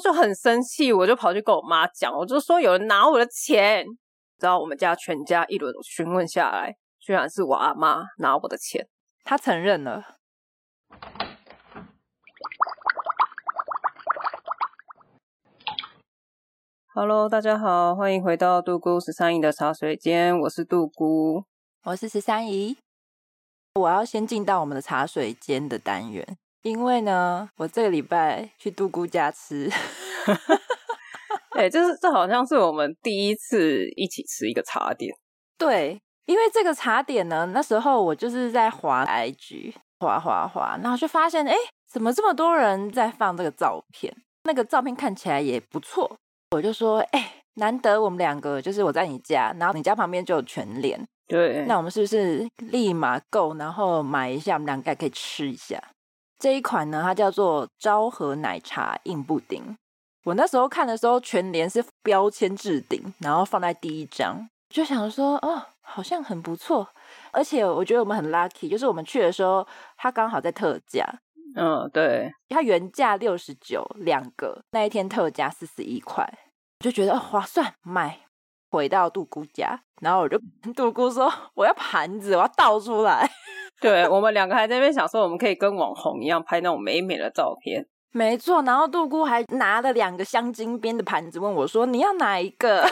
就很生气，我就跑去跟我妈讲，我就说有人拿我的钱。然后我们家全家一轮询问下来，居然是我阿妈拿我的钱，她承认了。Hello，大家好，欢迎回到杜姑十三姨的茶水间，我是杜姑，我是十三姨。我要先进到我们的茶水间的单元，因为呢，我这个礼拜去杜姑家吃。哎、欸，就是这好像是我们第一次一起吃一个茶点。对，因为这个茶点呢，那时候我就是在滑 IG，滑滑滑，然后就发现，哎，怎么这么多人在放这个照片？那个照片看起来也不错。我就说，哎，难得我们两个，就是我在你家，然后你家旁边就有全联，对，那我们是不是立马购，然后买一下，我们两个也可以吃一下。这一款呢，它叫做昭和奶茶硬布丁。我那时候看的时候，全联是标签置顶，然后放在第一张，就想说，哦，好像很不错。而且我觉得我们很 lucky，就是我们去的时候，它刚好在特价。嗯，对，它原价六十九两个，那一天特价四十一块，就觉得哦划算，买。回到杜姑家，然后我就跟 杜姑说我要盘子，我要倒出来。对，我们两个还在那边想说，我们可以跟网红一样拍那种美美的照片。没错，然后杜姑还拿了两个镶金边的盘子问我说你要哪一个？然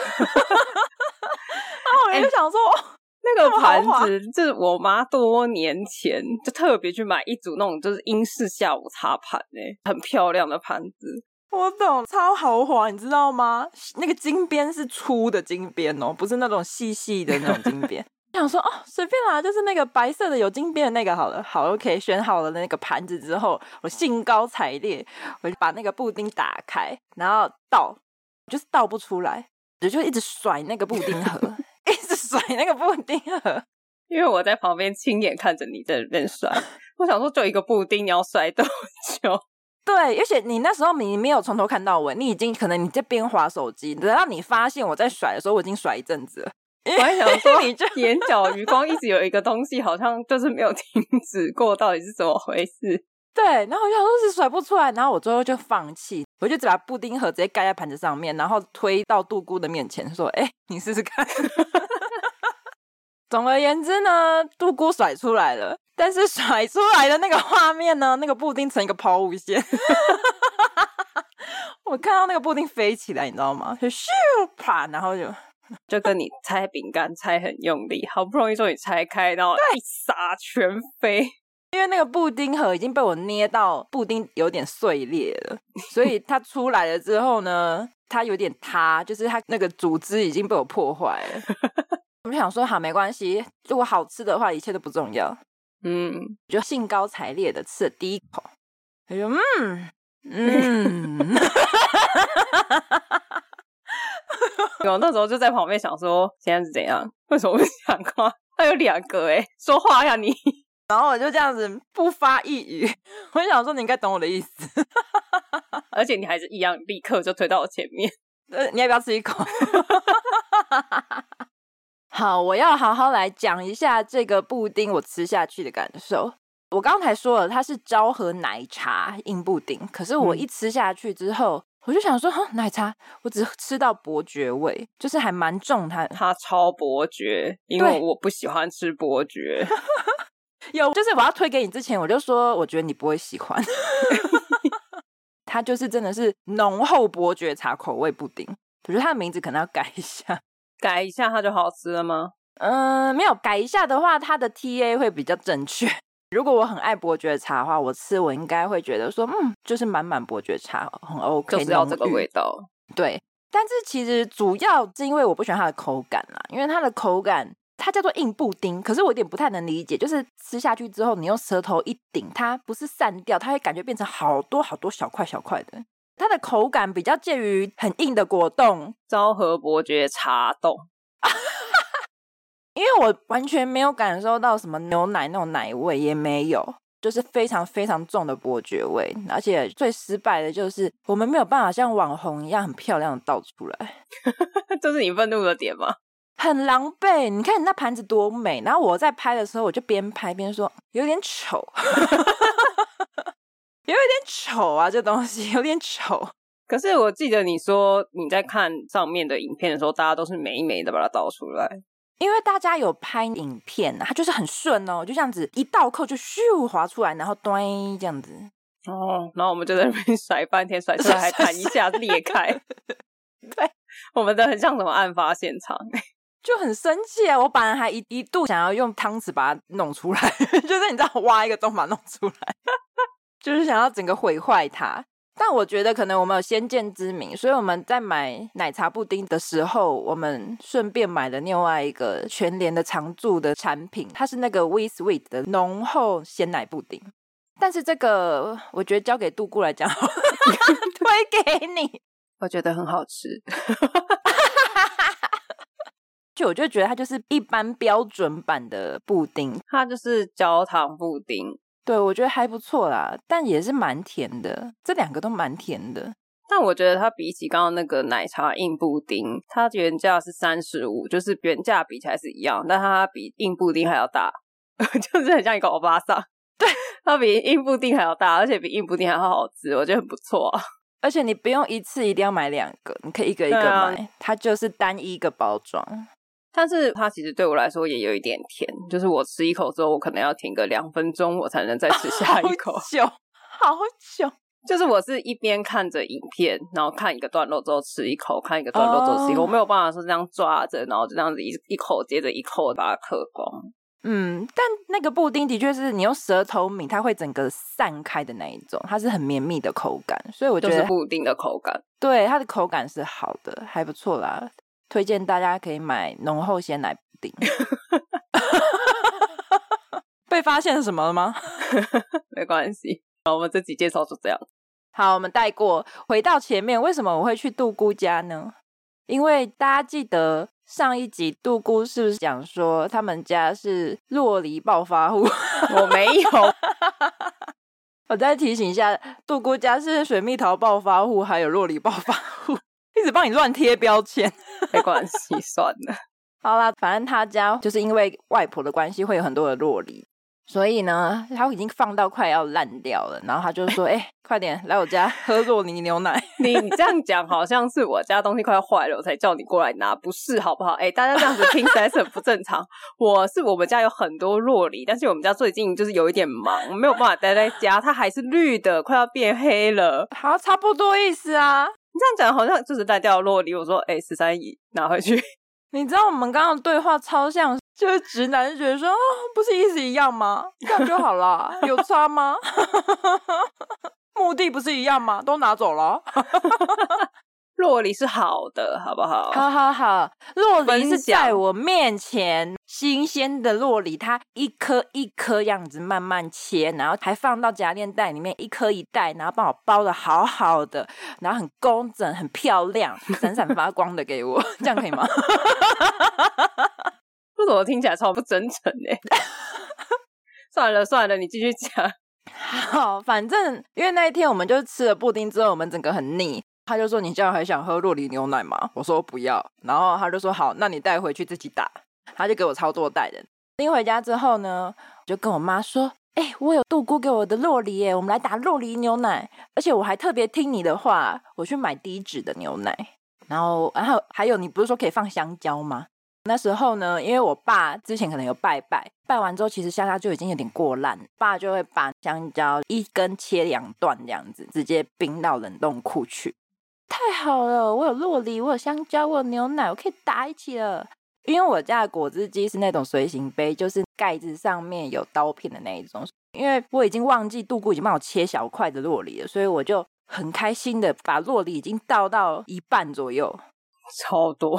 后我就想说。欸 那个盘子就是我妈多年前就特别去买一组那种就是英式下午茶盘哎，很漂亮的盘子。我懂，超豪华，你知道吗？那个金边是粗的金边哦，不是那种细细的那种金边。想说哦，随便啦，就是那个白色的有金边的那个好了。好，OK，选好了那个盘子之后，我兴高采烈，我就把那个布丁打开，然后倒，就是倒不出来，我就一直甩那个布丁盒。一直甩那个布丁盒，因为我在旁边亲眼看着你在那边甩。我想说，就一个布丁，你要甩多久？对，而且你那时候你没有从头看到尾，你已经可能你在边滑手机，等到你发现我在甩的时候，我已经甩一阵子了。我还想说，你这眼角余光一直有一个东西，好像就是没有 停止过，到底是怎么回事？对，然后我想说是甩不出来，然后我最后就放弃，我就只把布丁盒直接盖在盘子上面，然后推到杜姑的面前说：“哎，你试试看。”总而言之呢，杜姑甩出来了，但是甩出来的那个画面呢，那个布丁成一个抛物线，我看到那个布丁飞起来，你知道吗？就咻啪，然后就 就跟你拆饼干拆很用力，好不容易终于拆开，然后一撒全飞。因为那个布丁盒已经被我捏到布丁有点碎裂了，所以它出来了之后呢，它有点塌，就是它那个组织已经被我破坏了。我就想说，好，没关系，如果好吃的话，一切都不重要。嗯，就兴高采烈的吃了第一口，他说：“嗯嗯。” 我那时候就在旁边想说，现在是怎样？为什么不讲话？他有两个哎，说话呀你。然后我就这样子不发一语，我就想说你应该懂我的意思，而且你还是一样，立刻就推到我前面。呃，你要不要吃一口？好，我要好好来讲一下这个布丁我吃下去的感受。我刚才说了，它是昭和奶茶硬布丁，可是我一吃下去之后，嗯、我就想说，哈，奶茶，我只吃到伯爵味，就是还蛮重它，它超伯爵，因为我不喜欢吃伯爵。有，就是我要推给你之前，我就说我觉得你不会喜欢。它就是真的是浓厚伯爵茶口味布丁，我觉得它的名字可能要改一下，改一下它就好吃了吗？嗯，没有改一下的话，它的 TA 会比较正确。如果我很爱伯爵茶的话，我吃我应该会觉得说，嗯，就是满满伯爵茶很 OK，就是要这个味道。对，但是其实主要是因为我不喜欢它的口感啦，因为它的口感。它叫做硬布丁，可是我有点不太能理解，就是吃下去之后，你用舌头一顶，它不是散掉，它会感觉变成好多好多小块小块的。它的口感比较介于很硬的果冻，昭和伯爵茶冻，因为我完全没有感受到什么牛奶那种奶味，也没有，就是非常非常重的伯爵味，而且最失败的就是我们没有办法像网红一样很漂亮的倒出来，这是你愤怒的点吗？很狼狈，你看你那盘子多美。然后我在拍的时候，我就边拍边说，有点丑，有一点丑啊，这东西有点丑。可是我记得你说你在看上面的影片的时候，大家都是美美的把它倒出来，因为大家有拍影片啊，它就是很顺哦，就这样子一倒扣就咻滑出来，然后端这样子。哦，然后我们就在那边甩半天，甩出来还弹一下裂开。对，我们的很像什么案发现场。就很生气啊！我本来还一一度想要用汤匙把它弄出来，就是你知道挖一个洞把它弄出来，就是想要整个毁坏它。但我觉得可能我们有先见之明，所以我们在买奶茶布丁的时候，我们顺便买了另外一个全联的常驻的产品，它是那个 We Sweet 的浓厚鲜奶布丁。但是这个我觉得交给杜姑来讲，推给你，我觉得很好吃。就我就觉得它就是一般标准版的布丁，它就是焦糖布丁。对，我觉得还不错啦，但也是蛮甜的。这两个都蛮甜的，但我觉得它比起刚刚那个奶茶硬布丁，它原价是三十五，就是原价比起来是一样，但它比硬布丁还要大，就是很像一个欧巴桑。对，它比硬布丁还要大，而且比硬布丁还要好吃，我觉得很不错啊。而且你不用一次一定要买两个，你可以一个一个买，啊、它就是单一一个包装。但是它其实对我来说也有一点甜，就是我吃一口之后，我可能要停个两分钟，我才能再吃下一口。好久，好久。就是我是一边看着影片，然后看一个段落之后吃一口，看一个段落之后吃一口，我没有办法说这样抓着，然后就这样子一一口接着一口把它嗑光。嗯，但那个布丁的确是你用舌头抿，它会整个散开的那一种，它是很绵密的口感，所以我觉得就是布丁的口感，对它的口感是好的，还不错啦。推荐大家可以买浓厚鲜奶布丁。被发现什么了吗？没关系，好，我们这集介绍就这样。好，我们带过，回到前面，为什么我会去杜姑家呢？因为大家记得上一集杜姑是不是讲说他们家是洛梨暴发户？我没有。我再提醒一下，杜姑家是水蜜桃暴发户，还有洛梨暴发户。一直帮你乱贴标签，没关系，算了。好啦，反正他家就是因为外婆的关系，会有很多的酪梨，所以呢，他已经放到快要烂掉了。然后他就说：“ 哎、欸，快点来我家喝洛梨牛奶。你”你这样讲好像是我家东西快要坏了，我才叫你过来拿，不是好不好？哎、欸，大家这样子听起来是很不正常。我是我们家有很多洛梨，但是我们家最近就是有一点忙，没有办法待在家，它还是绿的，快要变黑了。好，差不多意思啊。你这样讲好像就是在掉落里。我说，哎、欸，十三姨拿回去。你知道我们刚刚的对话超像，就是直男就觉得说，哦，不是意思一样吗？这样就好了，有差吗？目的不是一样吗？都拿走了。酪梨是好的，好不好？好好好，洛梨是在我面前新鲜的洛梨，它一颗一颗样子慢慢切，然后还放到夹链袋里面，一颗一袋，然后帮我包的好好的，然后很工整、很漂亮、闪闪发光的给我，这样可以吗？为什么听起来超不真诚呢？算了算了，你继续讲。好，反正因为那一天我们就吃了布丁之后，我们整个很腻。他就说：“你这样还想喝洛梨牛奶吗？”我说：“不要。”然后他就说：“好，那你带回去自己打。”他就给我操作袋的。拎回家之后呢，我就跟我妈说：“哎、我有杜姑给我的洛梨耶，我们来打洛梨牛奶。而且我还特别听你的话，我去买低脂的牛奶。然后，然后还有，你不是说可以放香蕉吗？那时候呢，因为我爸之前可能有拜拜，拜完之后其实香蕉就已经有点过烂，爸就会把香蕉一根切两段这样子，直接冰到冷冻库去。”太好了，我有洛梨，我有香蕉，我有牛奶，我可以打一起了。因为我家的果汁机是那种随行杯，就是盖子上面有刀片的那一种。因为我已经忘记杜姑已经帮我切小块的洛梨了，所以我就很开心的把洛梨已经倒到一半左右，超多。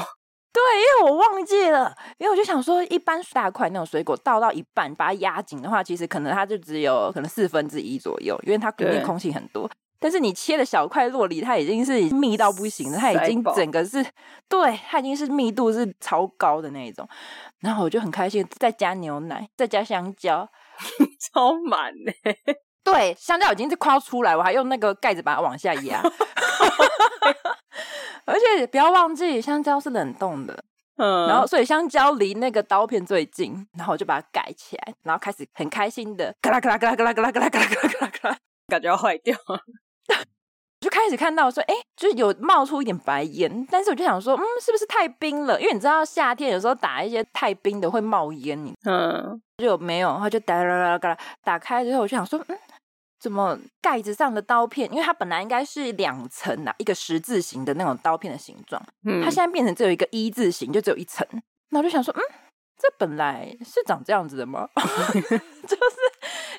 对，因为我忘记了，因为我就想说，一般大块那种水果倒到一半，把它压紧的话，其实可能它就只有可能四分之一左右，因为它里面空气很多。但是你切的小块洛梨，它已经是密到不行了，它已经整个是，对，它已经是密度是超高的那一种。然后我就很开心，再加牛奶，再加香蕉，超满呢。对，香蕉已经是快要出来，我还用那个盖子把它往下压。而且不要忘记，香蕉是冷冻的，嗯，然后所以香蕉离那个刀片最近，然后我就把它盖起来，然后开始很开心的，嘎啦嘎啦嘎啦嘎啦嘎啦嘎啦嘎啦嘎啦嘎啦，感觉要坏掉。就开始看到说，哎，就是有冒出一点白烟，但是我就想说，嗯，是不是太冰了？因为你知道夏天有时候打一些太冰的会冒烟，嗯，就没有，然后就哒啦啦啦打开之后，我就想说，嗯，怎么盖子上的刀片？因为它本来应该是两层的，一个十字形的那种刀片的形状，嗯，它现在变成只有一个一字形，就只有一层。那我就想说，嗯，这本来是长这样子的吗？就是。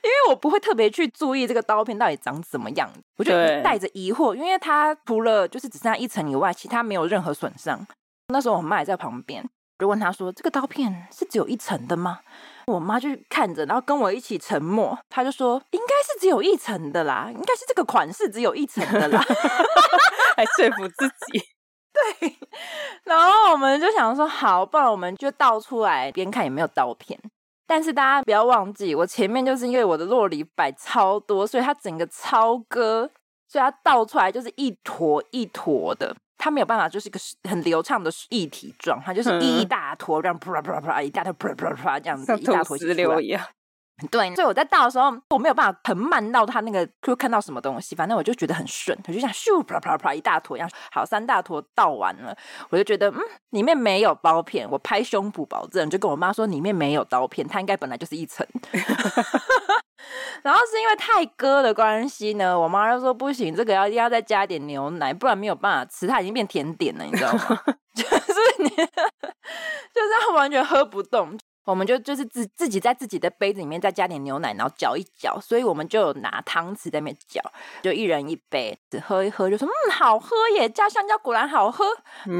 因为我不会特别去注意这个刀片到底长怎么样，我就带着疑惑，因为它除了就是只剩下一层以外，其他没有任何损伤。那时候我妈也在旁边，就问她说：“这个刀片是只有一层的吗？”我妈就看着，然后跟我一起沉默。她就说：“应该是只有一层的啦，应该是这个款式只有一层的啦。”还说服自己。对，然后我们就想说：“好，不然我们就倒出来边看有没有刀片。”但是大家不要忘记，我前面就是因为我的洛梨摆超多，所以它整个超割，所以它倒出来就是一坨一坨的，它没有办法就是一个很流畅的液体状，它就是一大坨这样啪啦啪啪，一大坨啪啪啪这样子，一大坨石榴一样。对，所以我在倒的时候，我没有办法很慢到它那个就看到什么东西，反正我就觉得很顺，我就想咻啪啪啪一大坨一样，好，三大坨倒完了，我就觉得嗯，里面没有刀片，我拍胸脯保证，就跟我妈说里面没有刀片，它应该本来就是一层。然后是因为太割的关系呢，我妈就说不行，这个要要再加点牛奶，不然没有办法吃，它已经变甜点了，你知道吗？就是你，就是它完全喝不动。我们就就是自自己在自己的杯子里面再加点牛奶，然后搅一搅，所以我们就有拿汤匙在那边搅，就一人一杯，喝一喝就说嗯，好喝耶，加香蕉果然好喝，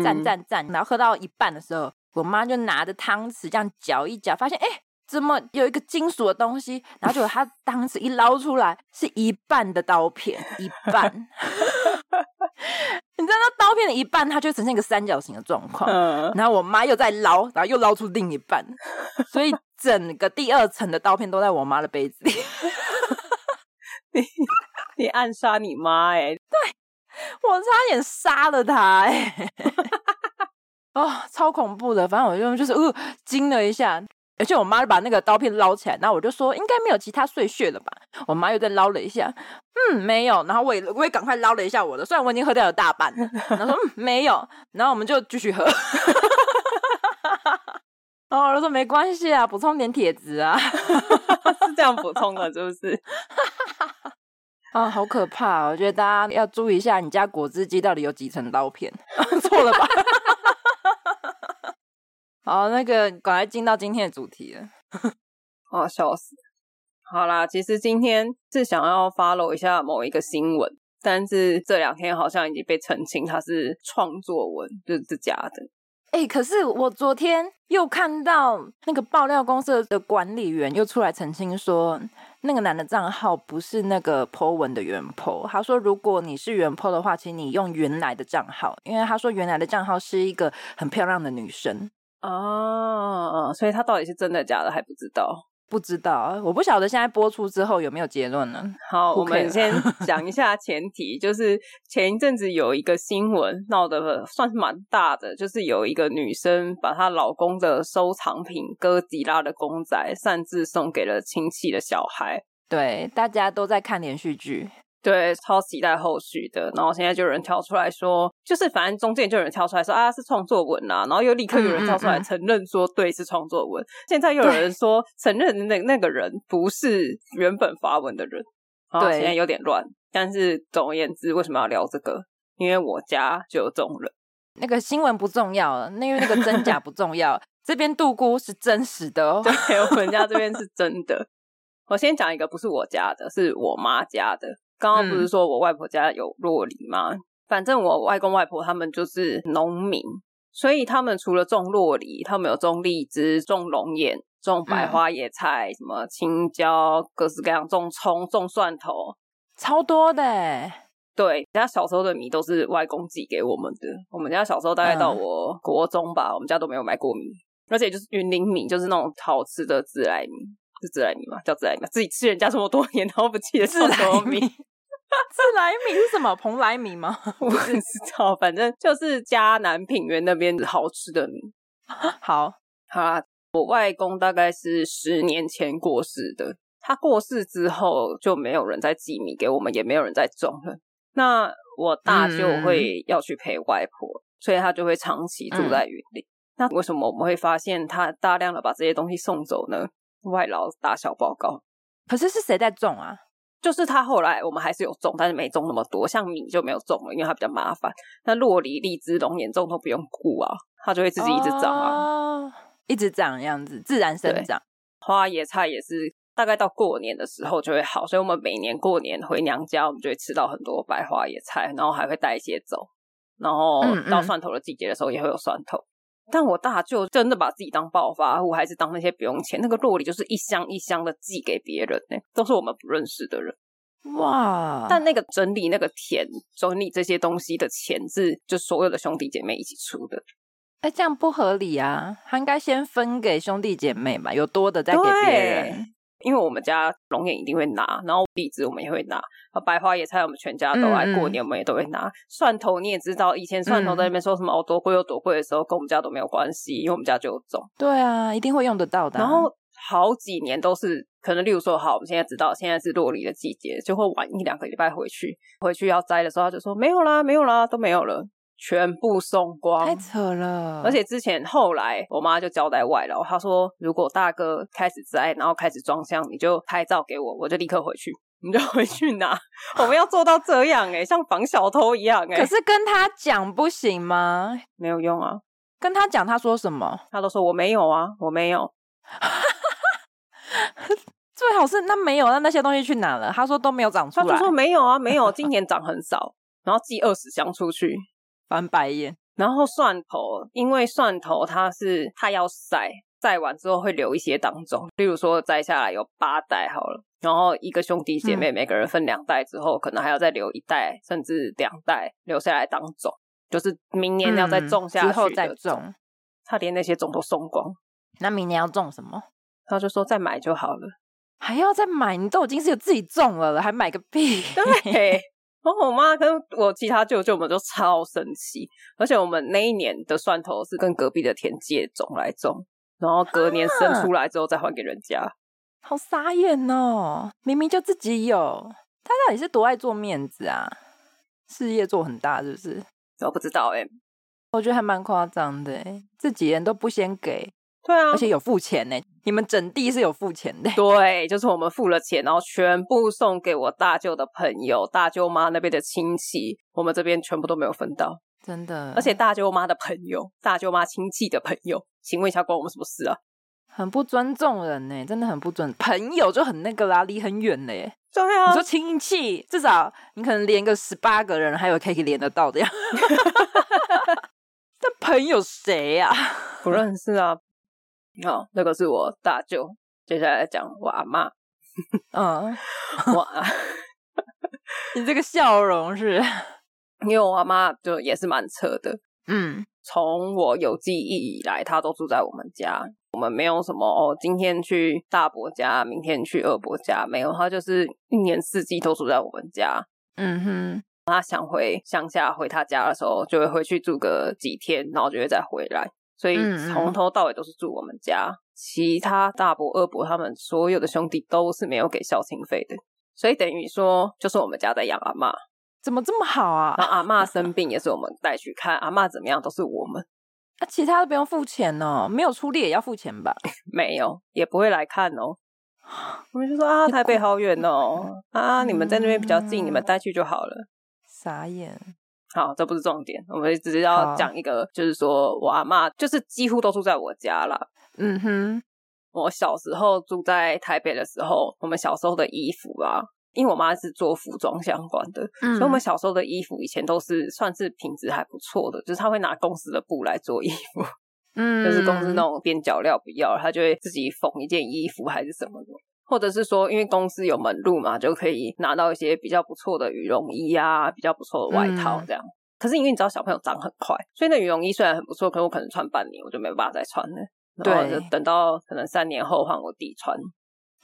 赞赞赞。然后喝到一半的时候，我妈就拿着汤匙这样搅一搅，发现哎。诶怎么有一个金属的东西？然后就他当时一捞出来，是一半的刀片，一半。你知道那刀片的一半，它就呈现一个三角形的状况。嗯。然后我妈又在捞，然后又捞出另一半，所以整个第二层的刀片都在我妈的杯子里。你你暗杀你妈哎、欸！对，我差点杀了她哎、欸！哦，超恐怖的。反正我就就是呃惊了一下。而且我妈就把那个刀片捞起来，然后我就说应该没有其他碎屑了吧？我妈又再捞了一下，嗯，没有。然后我也我也赶快捞了一下我的，虽然我已经喝掉了大半。然后说嗯，没有。然后我们就继续喝。然 后我就说没关系啊，补充点铁质啊，是这样补充的，是不是？啊，好可怕！我觉得大家要注意一下，你家果汁机到底有几层刀片？错了吧？好，那个赶快进到今天的主题了。哦，笑死！好啦，其实今天是想要 follow 一下某一个新闻，但是这两天好像已经被澄清，它是创作文，就是假的。哎、可是我昨天又看到那个爆料公司的管理员又出来澄清说，那个男的账号不是那个 po 文的原 po。他说，如果你是原 po 的话，请你用原来的账号，因为他说原来的账号是一个很漂亮的女生。哦，所以他到底是真的假的还不知道，不知道，我不晓得现在播出之后有没有结论呢？好，我们先 讲一下前提，就是前一阵子有一个新闻闹得算是蛮大的，就是有一个女生把她老公的收藏品哥吉拉的公仔擅自送给了亲戚的小孩，对，大家都在看连续剧。对，超期待后续的。然后现在就有人跳出来说，就是反正中间就有人跳出来说啊，是创作文啊，然后又立刻有人跳出来承认说，对，是创作文。现在又有人说承认那那个人不是原本发文的人。对，现在有点乱。但是总而言之，为什么要聊这个？因为我家就有这种人。那个新闻不重要，那因为那个真假不重要。这边杜姑是真实的哦。对，我们家这边是真的。我先讲一个，不是我家的，是我妈家的。刚刚不是说我外婆家有洛梨吗？嗯、反正我外公外婆他们就是农民，所以他们除了种洛梨，他们有种荔枝、种龙眼、种百花野菜，嗯、什么青椒，各式各样，种葱、种蒜头，超多的。对，人家小时候的米都是外公寄给我们的。我们家小时候大概到我国中吧，嗯、我们家都没有买过米，而且就是云林米，就是那种好吃的自来米，是自来米吗？叫自来米？自己吃人家这么多年，然后不记得是什么米。自来米是什么？蓬莱米吗？我不知道，反正就是嘉南平原那边好吃的米。好，好啦，我外公大概是十年前过世的，他过世之后就没有人再寄米给我们，也没有人再种了。那我大舅会要去陪外婆，嗯、所以他就会长期住在云林。嗯、那为什么我们会发现他大量的把这些东西送走呢？外劳打小报告。可是是谁在种啊？就是它后来我们还是有种，但是没种那么多。像米就没有种了，因为它比较麻烦。那洛梨、荔枝、龙眼种都不用顾啊，它就会自己一直长啊，哦、一直长这样子，自然生长。花椰菜也是大概到过年的时候就会好，所以我们每年过年回娘家，我们就会吃到很多白花椰菜，然后还会带一些走。然后到蒜头的季节的时候也会有蒜头。嗯嗯但我大舅真的把自己当暴发户，还是当那些不用钱？那个洛里就是一箱一箱的寄给别人呢，都是我们不认识的人。哇！但那个整理那个田、整理这些东西的钱是就所有的兄弟姐妹一起出的。哎，这样不合理啊！他应该先分给兄弟姐妹嘛，有多的再给别人。因为我们家龙眼一定会拿，然后荔枝我们也会拿，白花野菜我们全家都爱，过年我们也都会拿。蒜头你也知道，以前蒜头在那边说什么哦多贵又多贵的时候，跟我们家都没有关系，因为我们家就有种。对啊，一定会用得到的。然后好几年都是可能，例如说好，我们现在知道现在是落梨的季节，就会晚一两个礼拜回去，回去要摘的时候他就说没有啦，没有啦，都没有了。全部送光，太扯了！而且之前后来，我妈就交代外劳，她说如果大哥开始摘，然后开始装箱，你就拍照给我，我就立刻回去，你就回去拿。我们要做到这样哎、欸，像防小偷一样哎、欸。可是跟他讲不行吗？没有用啊！跟他讲，他说什么？他都说我没有啊，我没有。最好是那没有，那那些东西去哪了？他说都没有长出来。他就说没有啊，没有，今年长很少，然后寄二十箱出去。翻白眼，然后蒜头，因为蒜头它是它要晒，晒完之后会留一些当种，例如说摘下来有八袋好了，然后一个兄弟姐妹每个人分两袋之后，嗯、可能还要再留一袋甚至两袋留下来当种，就是明年要再种下去、嗯、之后再种。他连那些种都送光，那明年要种什么？他就说再买就好了，还要再买？你都已经是有自己种了了，还买个屁？对。然后我妈跟我其他舅舅们都超生气，而且我们那一年的蒜头是跟隔壁的田借种来种，然后隔年生出来之后再还给人家，好傻眼哦！明明就自己有，他到底是多爱做面子啊？事业做很大是不是？我不知道哎、欸，我觉得还蛮夸张的，自己人都不先给。对啊，而且有付钱呢。你们整地是有付钱的。对，就是我们付了钱，然后全部送给我大舅的朋友、大舅妈那边的亲戚，我们这边全部都没有分到。真的，而且大舅妈的朋友、大舅妈亲戚的朋友，请问一下，关我们什么事啊？很不尊重人呢，真的很不尊。朋友就很那个啦，离很远嘞。对啊，你说亲戚，至少你可能连个十八个人，还有可以连得到的呀。那朋友谁呀？不认识啊。好，那个是我大舅。接下来讲我阿妈。嗯，我你这个笑容是，因为我阿妈就也是蛮扯的。嗯，从我有记忆以来，她都住在我们家。我们没有什么哦，今天去大伯家，明天去二伯家，没有。她就是一年四季都住在我们家。嗯哼，她想回乡下回她家的时候，就会回去住个几天，然后就会再回来。所以从头到尾都是住我们家，嗯嗯，其他大伯、二伯他们所有的兄弟都是没有给孝亲费的，所以等于说就是我们家在养阿妈，怎么这么好啊？然后阿妈生病也是我们带去看，阿妈怎么样都是我们，啊，其他都不用付钱哦，没有出力也要付钱吧？没有，也不会来看哦。我们就说啊，台北好远哦，啊，你们在那边比较近，嗯、你们带去就好了。傻眼。好，这不是重点，我们只是要讲一个，就是说我阿妈就是几乎都住在我家啦。嗯哼，我小时候住在台北的时候，我们小时候的衣服啊，因为我妈是做服装相关的，嗯、所以我们小时候的衣服以前都是算是品质还不错的，就是她会拿公司的布来做衣服，嗯，就是公司那种边角料不要，他就会自己缝一件衣服还是什么的。或者是说，因为公司有门路嘛，就可以拿到一些比较不错的羽绒衣啊，比较不错的外套这样。嗯、可是因为你知道小朋友长很快，所以那羽绒衣虽然很不错，可是我可能穿半年我就没有办法再穿了。然后就等到可能三年后换我弟穿。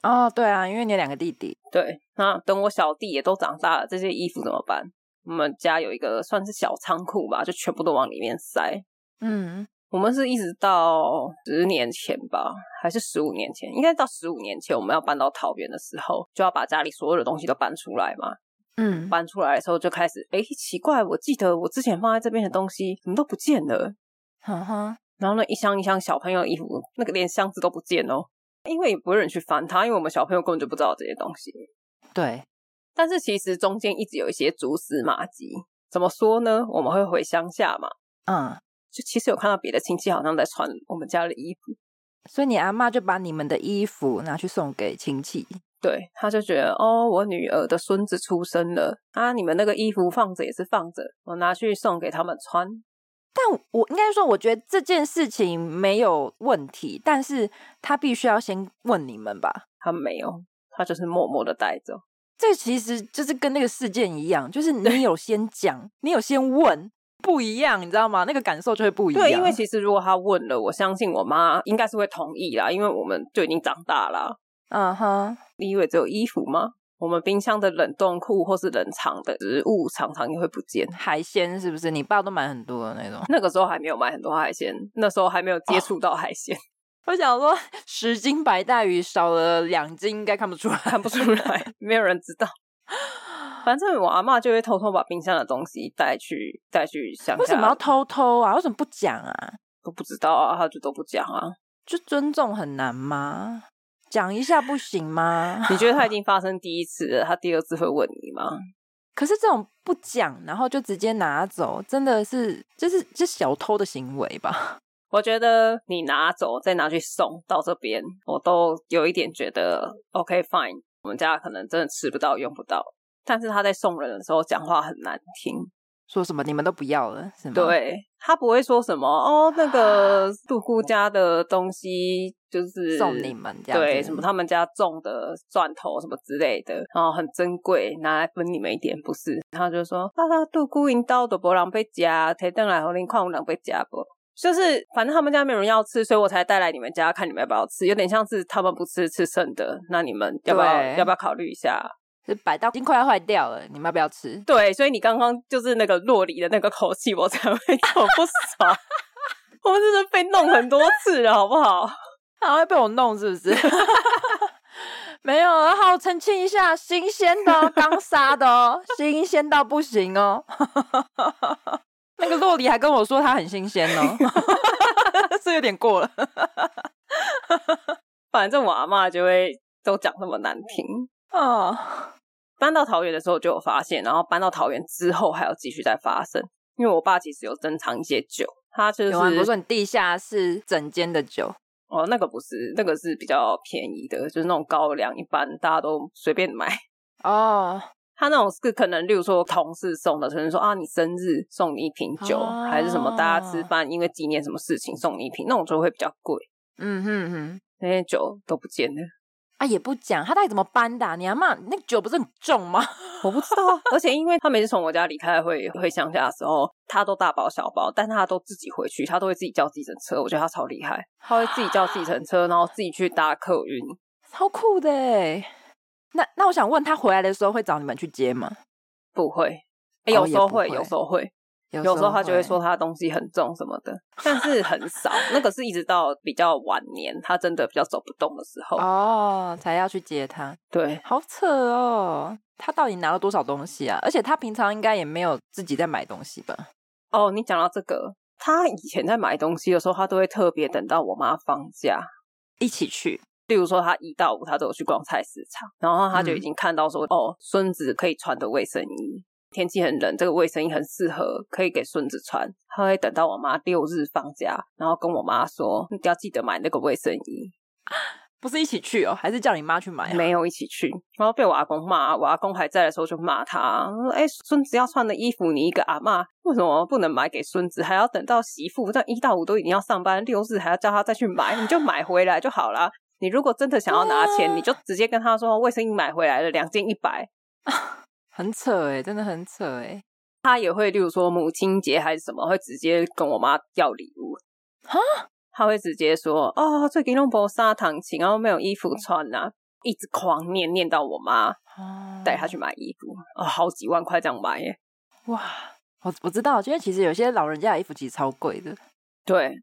哦，对啊，因为你有两个弟弟。对，那等我小弟也都长大了，这些衣服怎么办？我们家有一个算是小仓库吧，就全部都往里面塞。嗯。我们是一直到十年前吧，还是十五年前？应该到十五年前，我们要搬到桃园的时候，就要把家里所有的东西都搬出来嘛。嗯，搬出来的时候就开始，哎，奇怪，我记得我之前放在这边的东西怎么都不见了，哈哈。然后呢一箱一箱小朋友的衣服，那个连箱子都不见哦，因为也不会有人去翻它，因为我们小朋友根本就不知道这些东西。对，但是其实中间一直有一些蛛丝马迹。怎么说呢？我们会回乡下嘛，嗯，就其实有看到别的亲戚好像在穿我们家的衣服，所以你阿妈就把你们的衣服拿去送给亲戚。对，他就觉得哦，我女儿的孙子出生了啊，你们那个衣服放着也是放着，我拿去送给他们穿。但我应该说，我觉得这件事情没有问题，但是他必须要先问你们吧？他没有，他就是默默的带走。这其实就是跟那个事件一样，就是你有先讲，你有先问，不一样，你知道吗？那个感受就会不一样。对，因为其实如果他问了，我相信我妈应该是会同意啦，因为我们就已经长大了。嗯哼，你以为只有衣服吗？我们冰箱的冷冻库或是冷藏的食物常常也会不见。海鲜是不是？你爸都买很多的那种？那个时候还没有买很多海鲜，那时候还没有接触到海鲜。哦、我想说，十斤白带鱼少了两斤，应该看不出来，看不出来，没有人知道。反正我阿妈就会偷偷把冰箱的东西带去带去乡下。为什么要偷偷啊？为什么不讲啊？都不知道啊，他就都不讲啊。就尊重很难吗？讲一下不行吗？你觉得他已经发生第一次了，他第二次会问你吗？可是这种不讲，然后就直接拿走，真的是就是这小偷的行为吧？我觉得你拿走再拿去送到这边，我都有一点觉得 OK fine。我们家可能真的吃不到用不到，但是他在送人的时候讲话很难听。说什么你们都不要了，是吗？对，他不会说什么哦，那个 杜姑家的东西就是送你们这样，对，什么他们家种的钻头什么之类的，然后很珍贵，拿来分你们一点，不是？他就说啊，他杜姑引导都不让被夹，铁灯来后你看我能被夹不？就是反正他们家没有人要吃，所以我才带来你们家看你们要不要吃，有点像是他们不吃吃剩的，那你们要不要要不要考虑一下？是摆到已经快要坏掉了，你们要不要吃？对，所以你刚刚就是那个洛梨的那个口气，我才会 这么不爽。我们真的被弄很多次了，好不好？还会被我弄是不是？没有，好澄清一下，新鲜的，刚杀的哦，新鲜到不行哦。那个洛梨还跟我说他很新鲜哦，是有点过了。反正我阿妈就会都讲那么难听哦。搬到桃园的时候就有发现，然后搬到桃园之后还要继续再发生。因为我爸其实有珍藏一些酒，他就是有啊，不是你地下室整间的酒哦，那个不是，那个是比较便宜的，就是那种高粱，一般大家都随便买 哦。他那种是可能，例如说同事送的，可能说啊，你生日送你一瓶酒，哦、还是什么大家吃饭因为纪念什么事情送你一瓶，那种就会比较贵。嗯哼哼，那些酒都不见了。啊，也不讲他到底怎么搬的？啊？你阿妈那酒不是很重吗？我不知道，而且因为他每次从我家离开回回乡下的时候，他都大包小包，但他都自己回去，他都会自己叫计程车。我觉得他超厉害，他会自己叫计程车，然后自己去搭客运，超酷的。那那我想问他回来的时候会找你们去接吗？不会，欸、有时候会，有时候会。有时候他就会说他的东西很重什么的，但是很少。那个是一直到比较晚年，他真的比较走不动的时候哦，才要去接他。对，好扯哦，他到底拿了多少东西啊？而且他平常应该也没有自己在买东西吧？哦，你讲到这个，他以前在买东西的时候，他都会特别等到我妈放假一起去。例如说，他一到五他都有去逛菜市场，然后他就已经看到说，嗯、哦，孙子可以穿的卫生衣。天气很冷，这个卫生衣很适合，可以给孙子穿。他会等到我妈六日放假，然后跟我妈说：“你要记得买那个卫生衣。”不是一起去哦，还是叫你妈去买啊？没有一起去，然后被我阿公骂。我阿公还在的时候就骂他：“哎，孙子要穿的衣服，你一个阿妈为什么不能买给孙子？还要等到媳妇这一到五都已经要上班，六日还要叫他再去买？你就买回来就好了。你如果真的想要拿钱，你就直接跟他说卫生衣买回来了，两件一百。”很扯哎，真的很扯哎。他也会，例如说母亲节还是什么，会直接跟我妈要礼物。哈，他会直接说：“哦，最近弄不砂糖琴，然后没有衣服穿呐、啊，一直狂念念到我妈带他去买衣服。哦，好几万块这样买耶。哇，我我知道，因为其实有些老人家的衣服其实超贵的。对，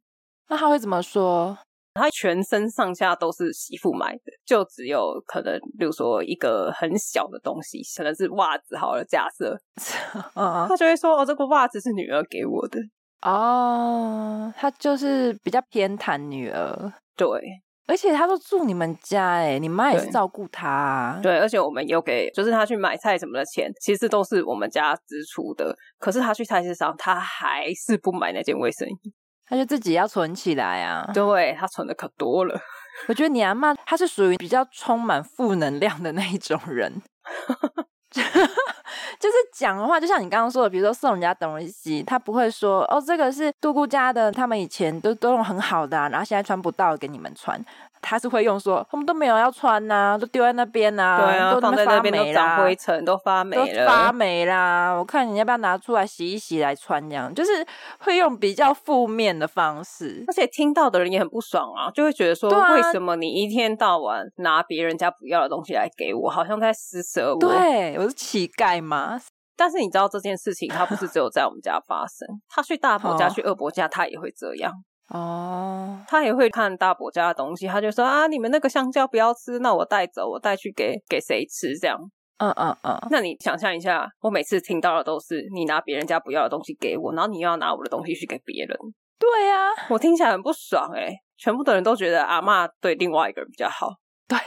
那他会怎么说？他全身上下都是媳妇买的，就只有可能，比如说一个很小的东西，可能是袜子好了，假设，嗯，他就会说：“哦，这个袜子是女儿给我的。”哦，他就是比较偏袒女儿，对，而且他都住你们家，哎，你妈也是照顾他啊，对，而且我们有给，就是他去买菜什么的钱，其实都是我们家支出的，可是他去菜市场，他还是不买那件卫生衣。他就自己要存起来啊，对，他存的可多了。我觉得你阿妈她是属于比较充满负能量的那一种人，就是讲的话，就像你刚刚说的，比如说送人家东西，他不会说哦，这个是杜姑家的，他们以前都都用很好的啊，然后现在穿不到，给你们穿。他是会用说，他们都没有要穿呐、啊，都丢在那边呐、啊，对啊，都放在那边都长灰尘，都发霉了，都发霉啦。我看你要不要拿出来洗一洗来穿，这样就是会用比较负面的方式，而且听到的人也很不爽啊，就会觉得说，为什么你一天到晚拿别人家不要的东西来给我，好像在施舍我？对，我是乞丐吗？但是你知道这件事情，它不是只有在我们家发生，他去大伯家、去二伯家，他也会这样。哦，他也会看大伯家的东西，他就说啊，你们那个香蕉不要吃，那我带走，我带去给给谁吃？这样，嗯嗯嗯。那你想象一下，我每次听到的都是你拿别人家不要的东西给我，然后你又要拿我的东西去给别人。对呀、啊，我听起来很不爽哎、欸。全部的人都觉得阿妈对另外一个人比较好，对，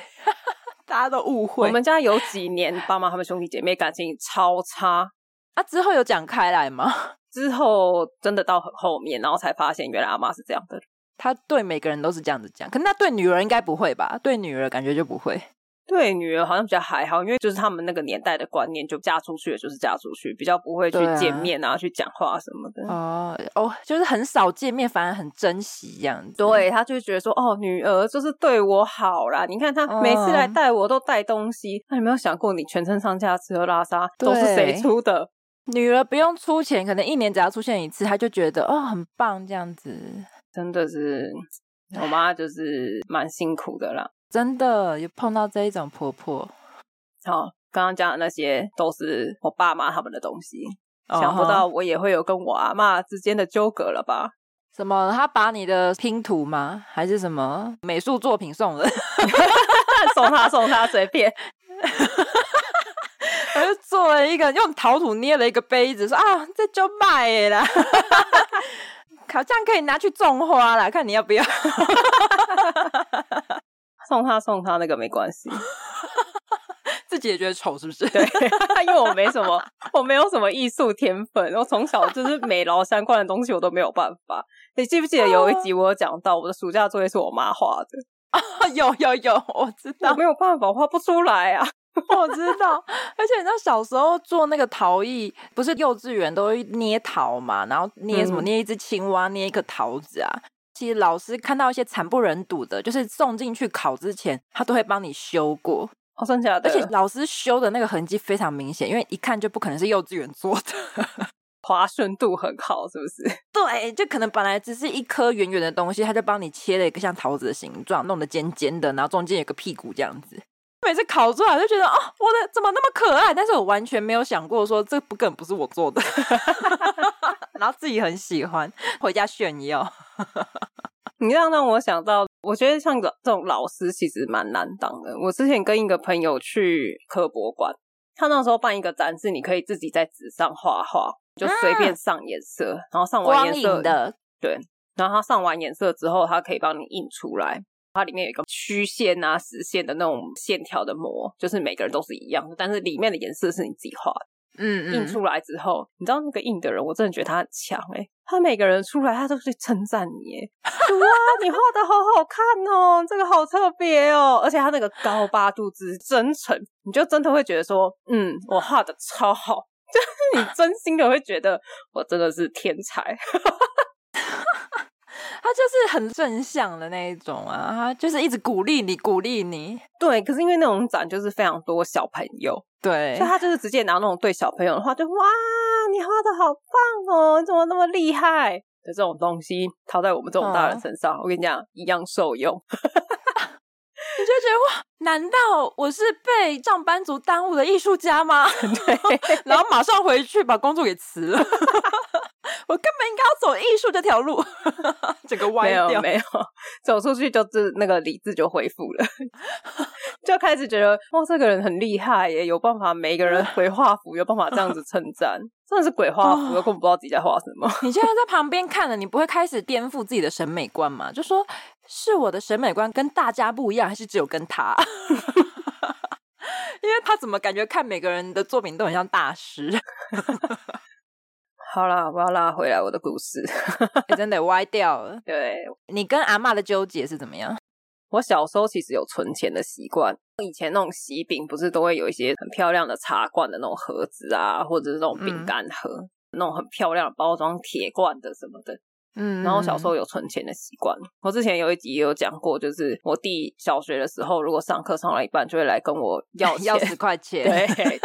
大家都误会。我们家有几年爸妈他们兄弟姐妹感情超差，啊，之后有讲开来吗？之后真的到很后面，然后才发现原来阿妈是这样的。他对每个人都是这样子讲，可是他对女儿应该不会吧？对女儿感觉就不会。对女儿好像比较还好，因为就是他们那个年代的观念，就嫁出去了就是嫁出去，比较不会去见面啊，啊去讲话什么的。哦哦，就是很少见面，反而很珍惜这样子。对，他就觉得说，哦，女儿就是对我好啦。你看他每次来带我都带东西，那、哦、有没有想过，你全身上下吃喝拉撒都是谁出的？女儿不用出钱，可能一年只要出现一次，他就觉得哦很棒这样子。真的是，我妈就是蛮辛苦的啦。真的，有碰到这一种婆婆。好，刚刚讲的那些都是我爸妈他们的东西，想不到我也会有跟我阿妈之间的纠葛了吧？什么？他把你的拼图吗？还是什么美术作品送人？送他送他随便。我就做了一个用陶土捏了一个杯子，说啊，这就卖了啦，好像可以拿去种花了，看你要不要。送他送他那个没关系，自己也觉得丑是不是？对，因为我没什么，我没有什么艺术天分，我从小就是美劳相关的东西我都没有办法。你记不记得有一集我有讲到我的暑假作业是我妈画的？啊，有有有，我知道，我没有办法画不出来啊。我知道，而且你知道小时候做那个陶艺，不是幼稚园都会捏陶嘛，然后捏什么、嗯、捏一只青蛙，捏一个桃子啊。其实老师看到一些惨不忍睹的，就是送进去考之前，他都会帮你修过。哦，真的假的？而且老师修的那个痕迹非常明显，因为一看就不可能是幼稚园做的，滑顺度很好，是不是？对，就可能本来只是一颗圆圆的东西，他就帮你切了一个像桃子的形状，弄得尖尖的，然后中间有个屁股这样子。每次烤出来就觉得哦，我的怎么那么可爱？但是我完全没有想过说这不根本不是我做的，然后自己很喜欢回家炫耀。你这样让我想到，我觉得像这种老师其实蛮难当的。我之前跟一个朋友去科博馆，他那时候办一个展示，你可以自己在纸上画画，就随便上颜色，嗯、然后上完颜色的对，然后他上完颜色之后，他可以帮你印出来。它里面有一个虚线啊、实线的那种线条的膜，就是每个人都是一样的，但是里面的颜色是你自己画的。嗯，嗯，印出来之后，你知道那个印的人，我真的觉得他很强诶、欸、他每个人出来，他都是称赞你，哇，你画的好好看哦，这个好特别哦，而且他那个高八度之真诚，你就真的会觉得说，嗯，我画的超好，就是你真心的会觉得我真的是天才。他就是很正向的那一种啊，他就是一直鼓励你，鼓励你。对，可是因为那种展就是非常多小朋友，对，所以他就是直接拿那种对小朋友的话，就哇，你画的好棒哦，你怎么那么厉害？就这种东西套在我们这种大人身上，哦、我跟你讲，一样受用。你就觉得哇，难道我是被上班族耽误的艺术家吗？对，然后马上回去把工作给辞了。我根本应该要走艺术这条路，整个歪掉。没有没有，走出去就是那个理智就恢复了，就开始觉得哇，这个人很厉害耶，有办法每一个人 回画符，有办法这样子称赞，真的是鬼画符，我根本不知道自己在画什么。你现在在旁边看了，你不会开始颠覆自己的审美观吗？就说是我的审美观跟大家不一样，还是只有跟他？因为他怎么感觉看每个人的作品都很像大师？好啦，我要拉回来我的故事，欸、真的歪掉了。对，你跟阿妈的纠结是怎么样？我小时候其实有存钱的习惯，以前那种喜饼不是都会有一些很漂亮的茶罐的那种盒子啊，或者是那种饼干盒，嗯、那种很漂亮的包装铁罐的什么的。嗯，然后小时候有存钱的习惯。我之前有一集也有讲过，就是我弟小学的时候，如果上课上了一半，就会来跟我要钱 要十块钱。对，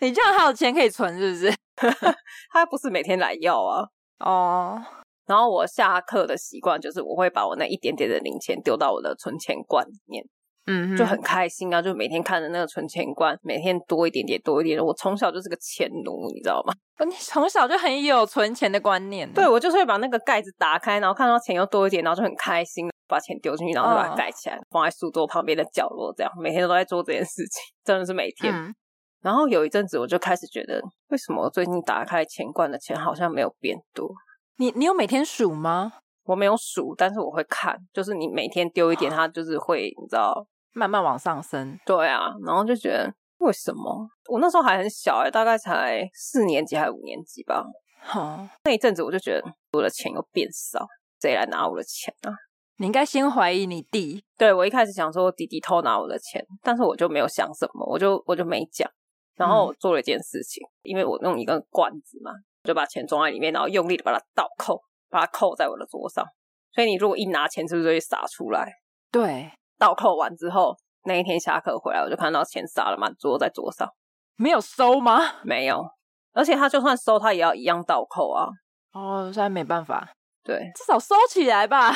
你这样还有钱可以存，是不是？他不是每天来要啊。哦。然后我下课的习惯就是，我会把我那一点点的零钱丢到我的存钱罐里面。嗯，就很开心啊！就每天看着那个存钱罐，每天多一点点，多一点点。我从小就是个钱奴，你知道吗？你从小就很有存钱的观念。对，我就是会把那个盖子打开，然后看到钱又多一点，然后就很开心，把钱丢进去，然后就把它盖起来，哦、放在书桌旁边的角落，这样每天都在做这件事情，真的是每天。嗯、然后有一阵子，我就开始觉得，为什么我最近打开钱罐的钱好像没有变多？你你有每天数吗？我没有数，但是我会看，就是你每天丢一点，它就是会，你知道。慢慢往上升，对啊，然后就觉得为什么我那时候还很小哎，大概才四年级还是五年级吧。好，那一阵子我就觉得我的钱又变少，谁来拿我的钱啊？你应该先怀疑你弟。对，我一开始想说弟弟偷拿我的钱，但是我就没有想什么，我就我就没讲。然后我做了一件事情，嗯、因为我用一个罐子嘛，就把钱装在里面，然后用力的把它倒扣，把它扣在我的桌上。所以你如果一拿钱，是不是就会洒出来？对。倒扣完之后，那一天下课回来，我就看到钱撒了满桌在桌上，没有收吗？没有，而且他就算收，他也要一样倒扣啊。哦，现在没办法，对，至少收起来吧。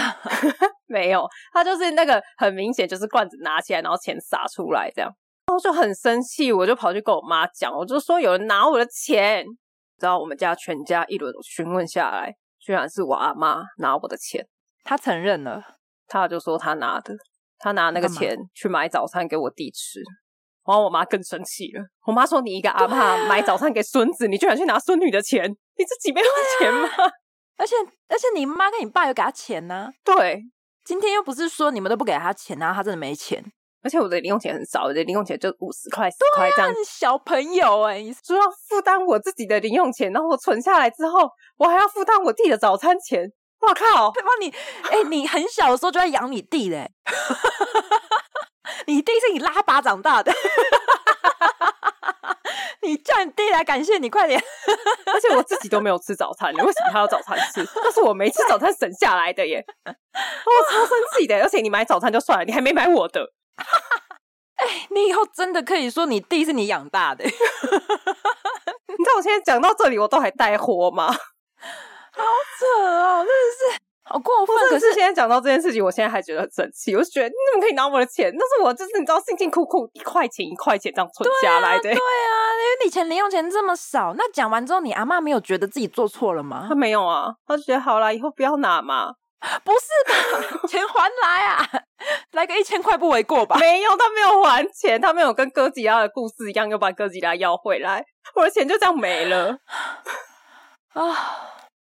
没有，他就是那个很明显就是罐子拿起来，然后钱撒出来这样，然后就很生气，我就跑去跟我妈讲，我就说有人拿我的钱，然后我们家全家一轮询问下来，居然是我阿妈拿我的钱，他承认了，他就说他拿的。他拿那个钱去买早餐给我弟吃，然后我妈更生气了。我妈说：“你一个阿爸买早餐给孙子，你居然去拿孙女的钱，你自己没有钱吗？而且而且你妈跟你爸有给他钱呢、啊。对，今天又不是说你们都不给他钱，然后他真的没钱。而且我的零用钱很少，我的零用钱就五十块、十块这样。小朋友哎、欸，说要负担我自己的零用钱，然后我存下来之后，我还要负担我弟的早餐钱。”我靠！对吧？你哎、欸，你很小的时候就在养你弟嘞，你弟是你拉拔长大的，你叫你弟来感谢你，快点！而且我自己都没有吃早餐，你为什么还要早餐吃？那是我没吃早餐省下来的耶！我 超生气的，而且你买早餐就算了，你还没买我的。哎、欸，你以后真的可以说你弟是你养大的。你知道我现在讲到这里，我都还带货吗？好扯哦，真的是好过分！可是现在讲到这件事情，我现在还觉得很生气。我就觉得你怎么可以拿我的钱？那是我就是你知道辛辛苦苦一块钱一块钱这样存下来的。对啊，对啊，因为你以前零用钱这么少。那讲完之后，你阿妈没有觉得自己做错了吗？她没有啊，她就觉得好了，以后不要拿嘛。不是吧？钱还来啊！来个一千块不为过吧？没有，他没有还钱，他没有跟哥吉拉的故事一样，又把哥吉拉要回来，我的钱就这样没了啊。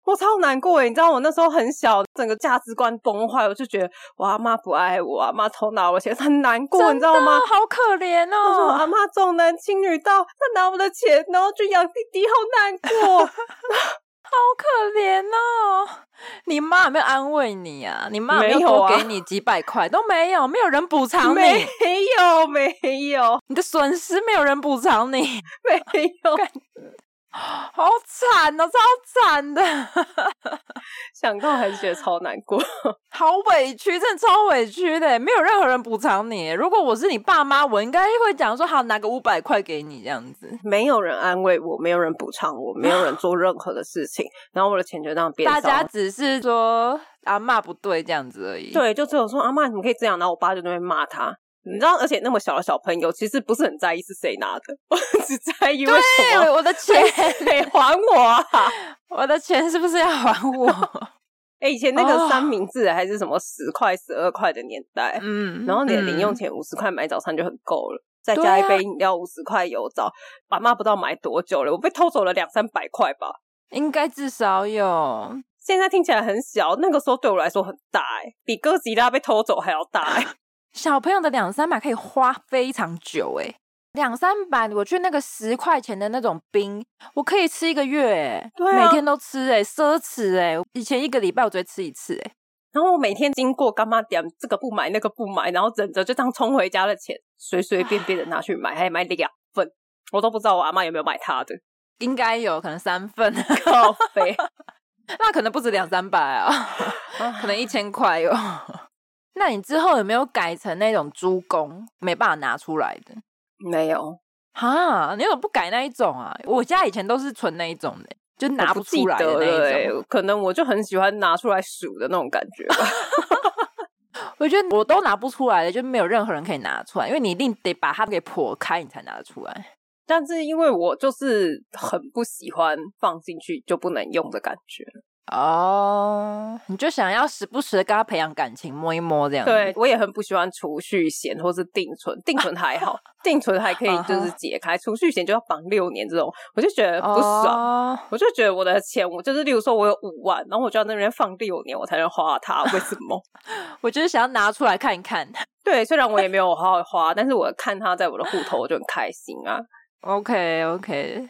我超难过诶，你知道我那时候很小，整个价值观崩坏，我就觉得我阿妈不爱我，阿妈偷拿我钱，很难过，你知道吗？好可怜哦！我说我阿妈重男轻女到，她拿我的钱，然后去养弟弟，好难过，好 可怜哦！你妈有没有安慰你啊？你妈有没有多给你几百块？都没有，没有人补偿你，没有，没有，你的损失没有人补偿你，没有。好惨哦，超惨的，想到还是觉得超难过，好委屈，真的超委屈的，没有任何人补偿你。如果我是你爸妈，我应该会讲说，好，拿个五百块给你这样子。没有人安慰我，没有人补偿我，没有人 做任何的事情，然后我的钱就这样变少。大家只是说阿妈不对这样子而已。对，就只有说阿妈怎么可以这样，然后我爸就在那边骂他。你知道，而且那么小的小朋友，其实不是很在意是谁拿的，我只在意为什么我的钱 得还我啊！我的钱是不是要还我？哎、欸，以前那个三明治还是什么十块、十二块的年代，嗯，然后你的零用钱五十块买早餐就很够了，再加一杯饮料五十块油皂，爸妈不知道买多久了，我被偷走了两三百块吧，应该至少有。现在听起来很小，那个时候对我来说很大，哎，比哥吉拉被偷走还要大，哎。小朋友的两三百可以花非常久，哎，两三百，我去那个十块钱的那种冰，我可以吃一个月，哎，每天都吃，哎，奢侈，哎，以前一个礼拜我只会吃一次，哎，然后我每天经过干妈点，这个不买那个不买，然后忍着就这样冲回家的钱，随随便便的拿去买，还买两份，我都不知道我阿妈有没有买他的，应该有可能三份，靠北，那可能不止两三百啊，可能一千块哟。那你之后有没有改成那种猪公没办法拿出来的？没有哈，你怎么不改那一种啊？我家以前都是存那一种的，就拿不出来的那一种。可能我就很喜欢拿出来数的那种感觉吧。我觉得我都拿不出来的，就没有任何人可以拿出来，因为你一定得把它给破开，你才拿得出来。但是因为我就是很不喜欢放进去就不能用的感觉。哦，oh, 你就想要时不时的跟他培养感情，摸一摸这样。对，我也很不喜欢储蓄险或是定存，定存还好，定存还可以就是解开，储蓄险就要绑六年这种，我就觉得不爽。Oh. 我就觉得我的钱，我就是例如说我有五万，然后我就要在那边放六年，我才能花它。为什么？我就是想要拿出来看一看。对，虽然我也没有好好花，但是我看它在我的户头，我就很开心啊。OK，OK。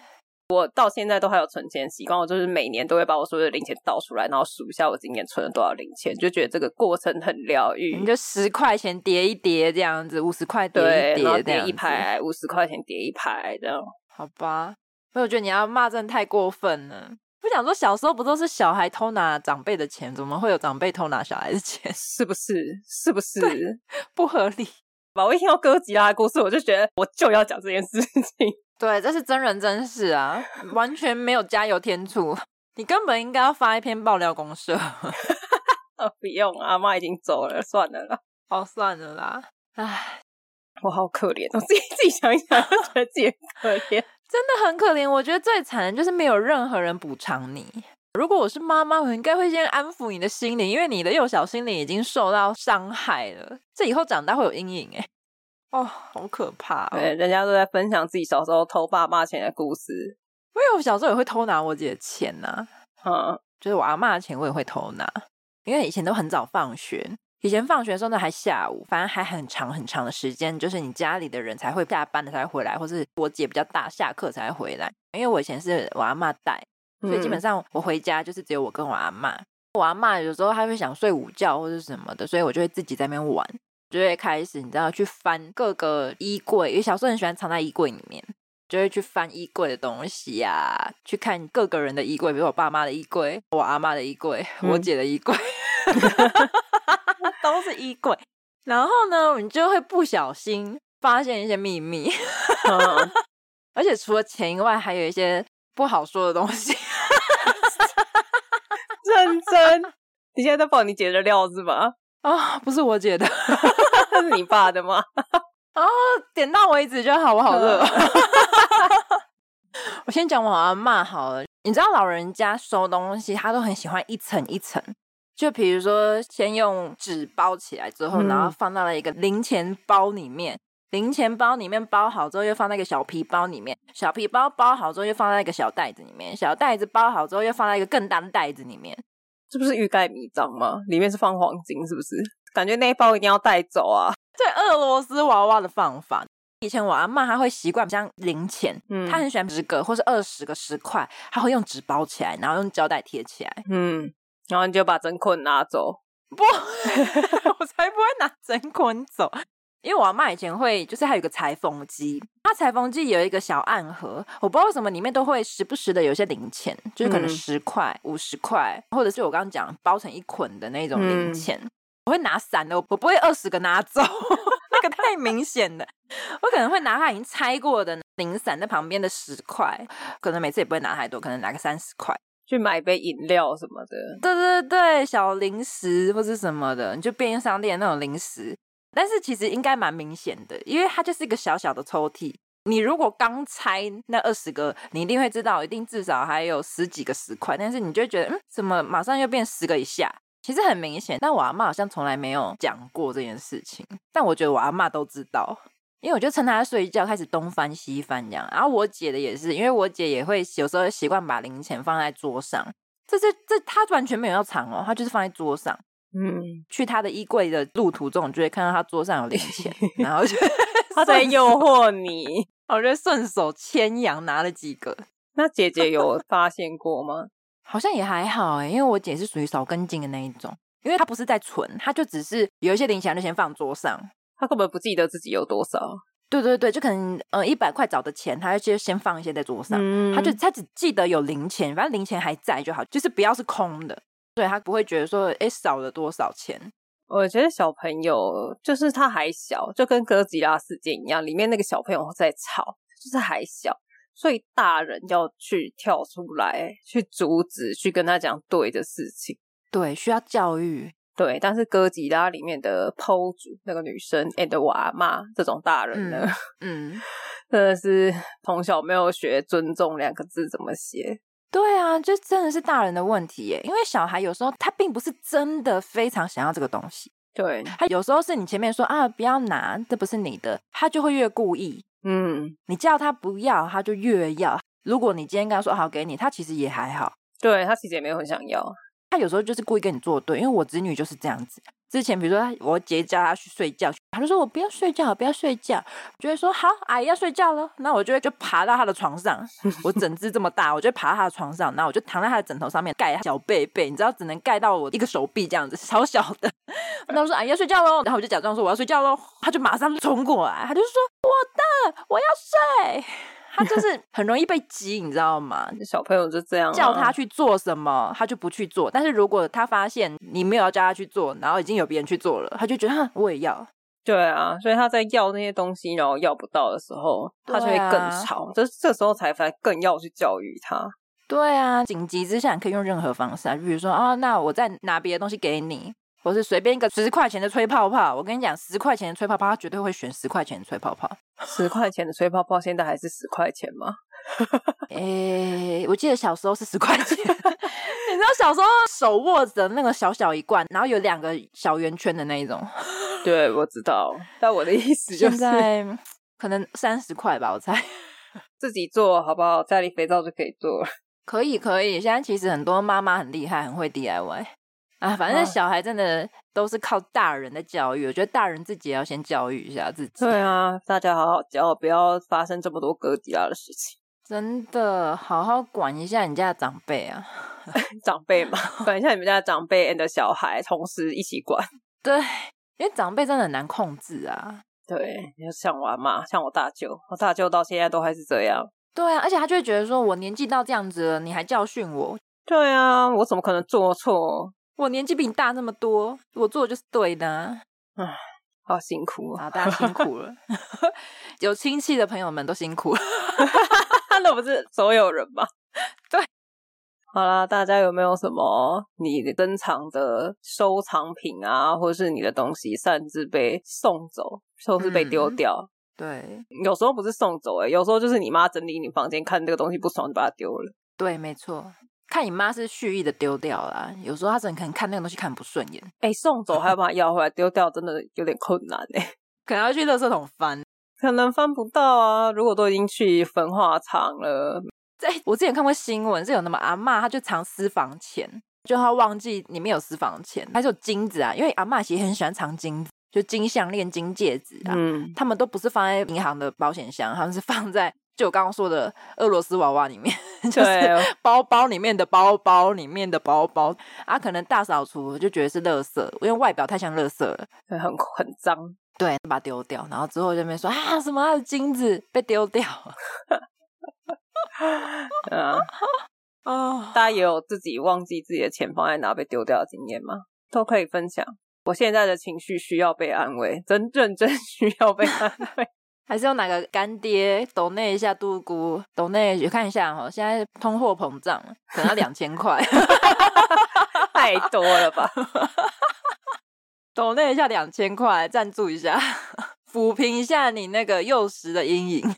我到现在都还有存钱习惯，我就是每年都会把我所有的零钱倒出来，然后数一下我今年存了多少零钱，就觉得这个过程很疗愈。你就十块钱叠一叠这样子，五十块叠一叠，叠一排，五十块钱叠一排这样。好吧，所以我觉得你要骂真的太过分了。不想说小时候不都是小孩偷拿长辈的钱，怎么会有长辈偷拿小孩的钱？是不是？是不是？不合理吧？我一听到哥吉拉的故事，我就觉得我就要讲这件事情。对，这是真人真事啊，完全没有加油添醋。你根本应该要发一篇爆料公社。不用，阿妈已经走了，算了啦。哦，算了啦。唉，我好可怜，我自己自己想一想，就觉得自己很可怜，真的很可怜。我觉得最惨的就是没有任何人补偿你。如果我是妈妈，我应该会先安抚你的心灵，因为你的幼小心灵已经受到伤害了，这以后长大会有阴影诶。哦，好可怕哦！对，人家都在分享自己小时候偷爸妈钱的故事。因为我小时候也会偷拿我姐的钱呐、啊，嗯，就是我阿妈的钱我也会偷拿。因为以前都很早放学，以前放学的时候呢还下午，反正还很长很长的时间，就是你家里的人才会下班的才会回来，或是我姐比较大，下课才会回来。因为我以前是我阿妈带，所以基本上我回家就是只有我跟我阿妈。我阿妈有时候她会想睡午觉或者什么的，所以我就会自己在那边玩。就会开始，你知道，去翻各个衣柜，因为小时候很喜欢藏在衣柜里面，就会去翻衣柜的东西呀、啊，去看各个人的衣柜，比如我爸妈的衣柜、我阿妈的衣柜、嗯、我姐的衣柜，都是衣柜。然后呢，你就会不小心发现一些秘密，嗯、而且除了钱以外，还有一些不好说的东西。认真，你现在在爆你姐的料是吧？啊，不是我姐的，是你爸的吗？啊，点到为止就好，我好热。我先讲我阿嬷好了，你知道老人家收东西，他都很喜欢一层一层，就比如说先用纸包起来之后，然后放到了一个零钱包里面，零钱包里面包好之后，又放在一个小皮包里面，小皮包包好之后，又放在一个小袋子里面，小袋子包好之后，又放在一个更大的袋子里面。是不是欲盖弥彰吗？里面是放黄金，是不是？感觉那一包一定要带走啊！对，俄罗斯娃娃的放法。以前我阿嬷她会习惯像零钱，嗯，她很喜欢十个或是二十个十块，她会用纸包起来，然后用胶带贴起来，嗯，然后你就把整捆拿走。不，我才不会拿整捆走。因为我阿嬷以前会，就是还有个裁缝机，它裁缝机有一个小暗盒，我不知道为什么里面都会时不时的有些零钱，就是可能十块、五十块，或者是我刚刚讲包成一捆的那种零钱，嗯、我会拿散的，我不会二十个拿走，那个太明显了。我可能会拿它已经拆过的零散在旁边的十块，可能每次也不会拿太多，可能拿个三十块去买杯饮料什么的。对对对，小零食或是什么的，你就便利商店那种零食。但是其实应该蛮明显的，因为它就是一个小小的抽屉。你如果刚拆那二十个，你一定会知道，一定至少还有十几个十块。但是你就会觉得，嗯，怎么马上又变十个以下？其实很明显。但我阿妈好像从来没有讲过这件事情。但我觉得我阿妈都知道，因为我就趁她睡觉开始东翻西翻这样。然后我姐的也是，因为我姐也会有时候习惯把零钱放在桌上。这是这她完全没有要藏哦，她就是放在桌上。嗯，去他的衣柜的路途中，就会看到他桌上有零钱，然后就 他在诱惑你。我就顺手牵羊拿了几个。那姐姐有发现过吗？好像也还好哎，因为我姐是属于少根筋的那一种，因为她不是在存，她就只是有一些零钱就先放桌上，她根本不记得自己有多少。对对对，就可能呃一百块找的钱，她就先放一些在桌上，她、嗯、就她只记得有零钱，反正零钱还在就好，就是不要是空的，对，他不会觉得说哎少了多少钱。我觉得小朋友就是他还小，就跟哥吉拉事件一样，里面那个小朋友在吵，就是还小，所以大人要去跳出来，去阻止，去跟他讲对的事情。对，需要教育。对，但是哥吉拉里面的 PO 主那个女生 and 我阿妈这种大人呢，嗯，嗯 真的是从小没有学尊重两个字怎么写。对啊，就真的是大人的问题耶。因为小孩有时候他并不是真的非常想要这个东西，对，他有时候是你前面说啊不要拿，这不是你的，他就会越故意。嗯，你叫他不要，他就越要。如果你今天跟他说好给你，他其实也还好。对，他其实也没有很想要，他有时候就是故意跟你作对。因为我侄女就是这样子。之前比如说我姐叫他去睡觉，他就说我不要睡觉，不要睡觉。我就会说好，阿姨要睡觉了。那我就会就爬到他的床上，我整只这么大，我就爬到他的床上，然后我就躺在他的枕头上面盖小被被，你知道只能盖到我一个手臂这样子，超小的。那我说阿姨要睡觉喽，然后我就假装说我要睡觉喽，他就马上冲过来，他就说我的我要睡。他就是很容易被激，你知道吗？小朋友就这样，叫他去做什么，他就不去做。但是如果他发现你没有要叫他去做，然后已经有别人去做了，他就觉得哼，我也要。对啊，所以他在要那些东西，然后要不到的时候，他就会更吵。这、啊、这时候才才更要去教育他。对啊，紧急之下你可以用任何方式啊，比如说啊、哦，那我再拿别的东西给你。或是随便一个十块钱的吹泡泡，我跟你讲，十块钱的吹泡泡，他绝对会选十块钱的吹泡泡。十块钱的吹泡泡现在还是十块钱吗？诶、欸，我记得小时候是十块钱。你知道小时候手握着那个小小一罐，然后有两个小圆圈的那一种。对，我知道。但我的意思就是，现在可能三十块吧，我猜。自己做好不好？家里肥皂就可以做了。可以，可以。现在其实很多妈妈很厉害，很会 DIY。啊，反正小孩真的都是靠大人的教育，我觉得大人自己也要先教育一下自己。对啊，大家好好教，不要发生这么多哥吉拉的事情。真的，好好管一下你家的长辈啊，长辈嘛，管一下你们家的长辈 and 小孩，同时一起管。对，因为长辈真的很难控制啊。对，像我妈，像我大舅，我大舅到现在都还是这样。对啊，而且他就会觉得说，我年纪到这样子了，你还教训我？对啊，我怎么可能做错？我年纪比你大那么多，我做的就是对的。唉，好辛苦啊！大家辛苦了，有亲戚的朋友们都辛苦了，那不是所有人吧？对，好啦，大家有没有什么你的珍藏的收藏品啊，或者是你的东西擅自被送走，或是被丢掉？嗯、对，有时候不是送走、欸，哎，有时候就是你妈整理你房间，看这个东西不爽，就把它丢了。对，没错。看你妈是蓄意的丢掉啦，有时候她真的可能看那个东西看不顺眼，哎、欸，送走还要把它要回来，丢掉真的有点困难哎，可能要去垃圾桶翻，可能翻不到啊。如果都已经去焚化厂了，在我之前看过新闻，是有那么阿嬷，她就藏私房钱，就她忘记里面有私房钱，还是有金子啊，因为阿嬷其实很喜欢藏金子，就金项链、金戒指啊，嗯，他们都不是放在银行的保险箱，他们是放在。就我刚刚说的俄罗斯娃娃里面，就是包包里面的包包里面的包包啊，可能大扫除就觉得是垃圾，因为外表太像垃圾了，很很脏，对，把它丢掉，然后之后就没说啊什么他的金子被丢掉了，啊啊，大家也有自己忘记自己的钱放在哪被丢掉的经验吗？都可以分享。我现在的情绪需要被安慰，真认真需要被安慰。还是有哪个干爹抖内一下杜姑抖内去看一下哈，现在通货膨胀可能要两千块，太多了吧？抖那一下两千块，赞助一下，抚平一下你那个幼时的阴影。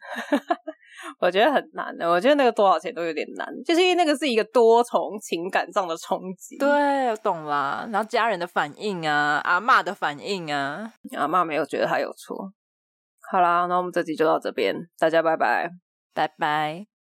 我觉得很难的，我觉得那个多少钱都有点难，就是因为那个是一个多重情感上的冲击。对，我懂啦。然后家人的反应啊，阿嬷的反应啊，阿嬷没有觉得他有错。好啦，那我们这集就到这边，大家拜拜，拜拜。